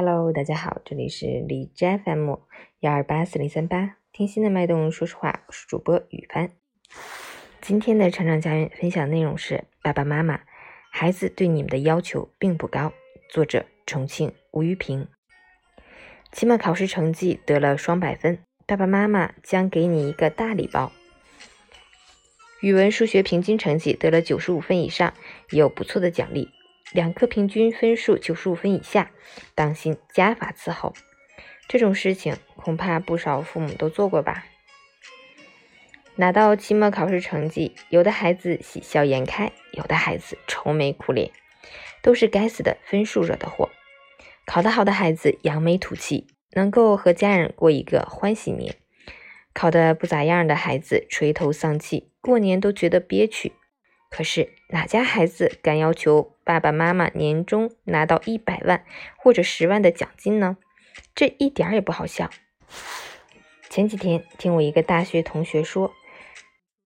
Hello，大家好，这里是荔枝 FM 幺二八四零三八，听心的脉动，说实话，我是主播雨帆。今天的成长家园分享内容是：爸爸妈妈，孩子对你们的要求并不高。作者：重庆吴玉平。期末考试成绩得了双百分，爸爸妈妈将给你一个大礼包。语文、数学平均成绩得了九十五分以上，有不错的奖励。两科平均分数九十五分以下，当心加法伺候。这种事情恐怕不少父母都做过吧？拿到期末考试成绩，有的孩子喜笑颜开，有的孩子愁眉苦脸，都是该死的分数惹的祸。考得好的孩子扬眉吐气，能够和家人过一个欢喜年；考得不咋样的孩子垂头丧气，过年都觉得憋屈。可是哪家孩子敢要求爸爸妈妈年终拿到一百万或者十万的奖金呢？这一点也不好笑。前几天听我一个大学同学说，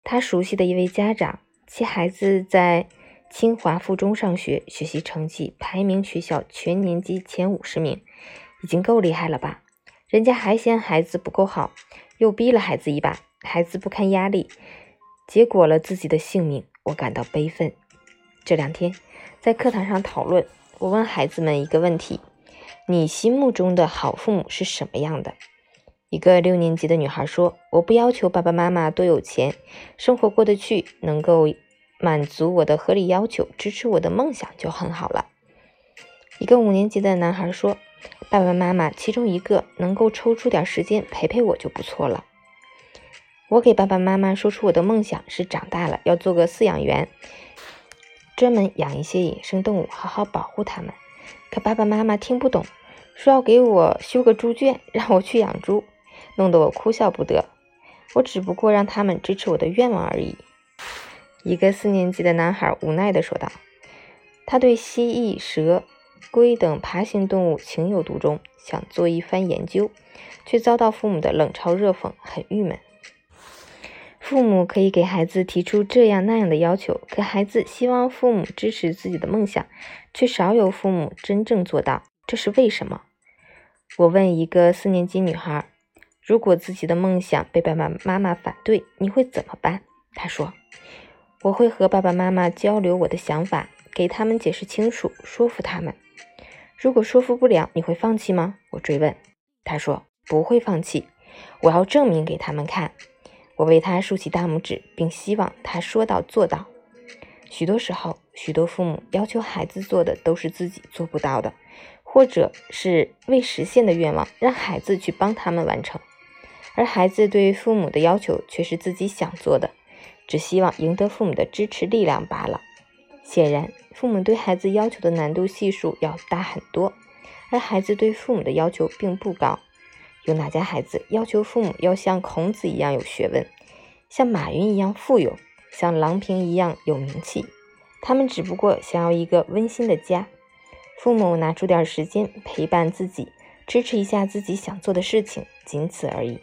他熟悉的一位家长，其孩子在清华附中上学，学习成绩排名学校全年级前五十名，已经够厉害了吧？人家还嫌孩子不够好，又逼了孩子一把，孩子不堪压力，结果了自己的性命。我感到悲愤。这两天在课堂上讨论，我问孩子们一个问题：你心目中的好父母是什么样的？一个六年级的女孩说：“我不要求爸爸妈妈多有钱，生活过得去，能够满足我的合理要求，支持我的梦想就很好了。”一个五年级的男孩说：“爸爸妈妈其中一个能够抽出点时间陪陪我就不错了。”我给爸爸妈妈说出我的梦想是长大了要做个饲养员，专门养一些野生动物，好好保护它们。可爸爸妈妈听不懂，说要给我修个猪圈，让我去养猪，弄得我哭笑不得。我只不过让他们支持我的愿望而已。一个四年级的男孩无奈地说道：“他对蜥蜴、蛇、龟等爬行动物情有独钟，想做一番研究，却遭到父母的冷嘲热讽，很郁闷。”父母可以给孩子提出这样那样的要求，可孩子希望父母支持自己的梦想，却少有父母真正做到，这是为什么？我问一个四年级女孩：“如果自己的梦想被爸爸妈妈反对，你会怎么办？”她说：“我会和爸爸妈妈交流我的想法，给他们解释清楚，说服他们。如果说服不了，你会放弃吗？”我追问。她说：“不会放弃，我要证明给他们看。”我为他竖起大拇指，并希望他说到做到。许多时候，许多父母要求孩子做的都是自己做不到的，或者是未实现的愿望，让孩子去帮他们完成。而孩子对父母的要求却是自己想做的，只希望赢得父母的支持力量罢了。显然，父母对孩子要求的难度系数要大很多，而孩子对父母的要求并不高。有哪家孩子要求父母要像孔子一样有学问，像马云一样富有，像郎平一样有名气？他们只不过想要一个温馨的家，父母拿出点时间陪伴自己，支持一下自己想做的事情，仅此而已。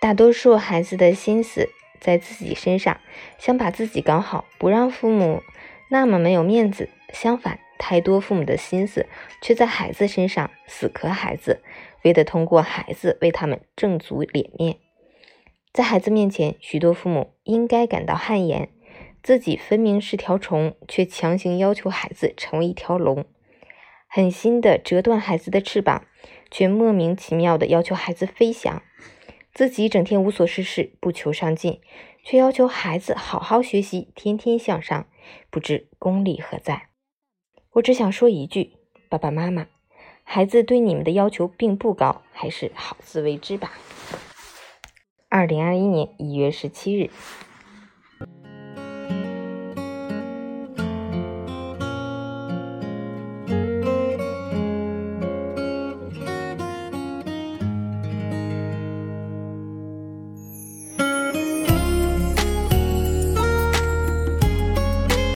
大多数孩子的心思在自己身上，想把自己搞好，不让父母那么没有面子。相反，太多父母的心思却在孩子身上，死磕孩子。为的通过孩子为他们挣足脸面，在孩子面前，许多父母应该感到汗颜，自己分明是条虫，却强行要求孩子成为一条龙，狠心的折断孩子的翅膀，却莫名其妙的要求孩子飞翔，自己整天无所事事，不求上进，却要求孩子好好学习，天天向上，不知功利何在。我只想说一句，爸爸妈妈。孩子对你们的要求并不高，还是好自为之吧。二零二一年一月十七日。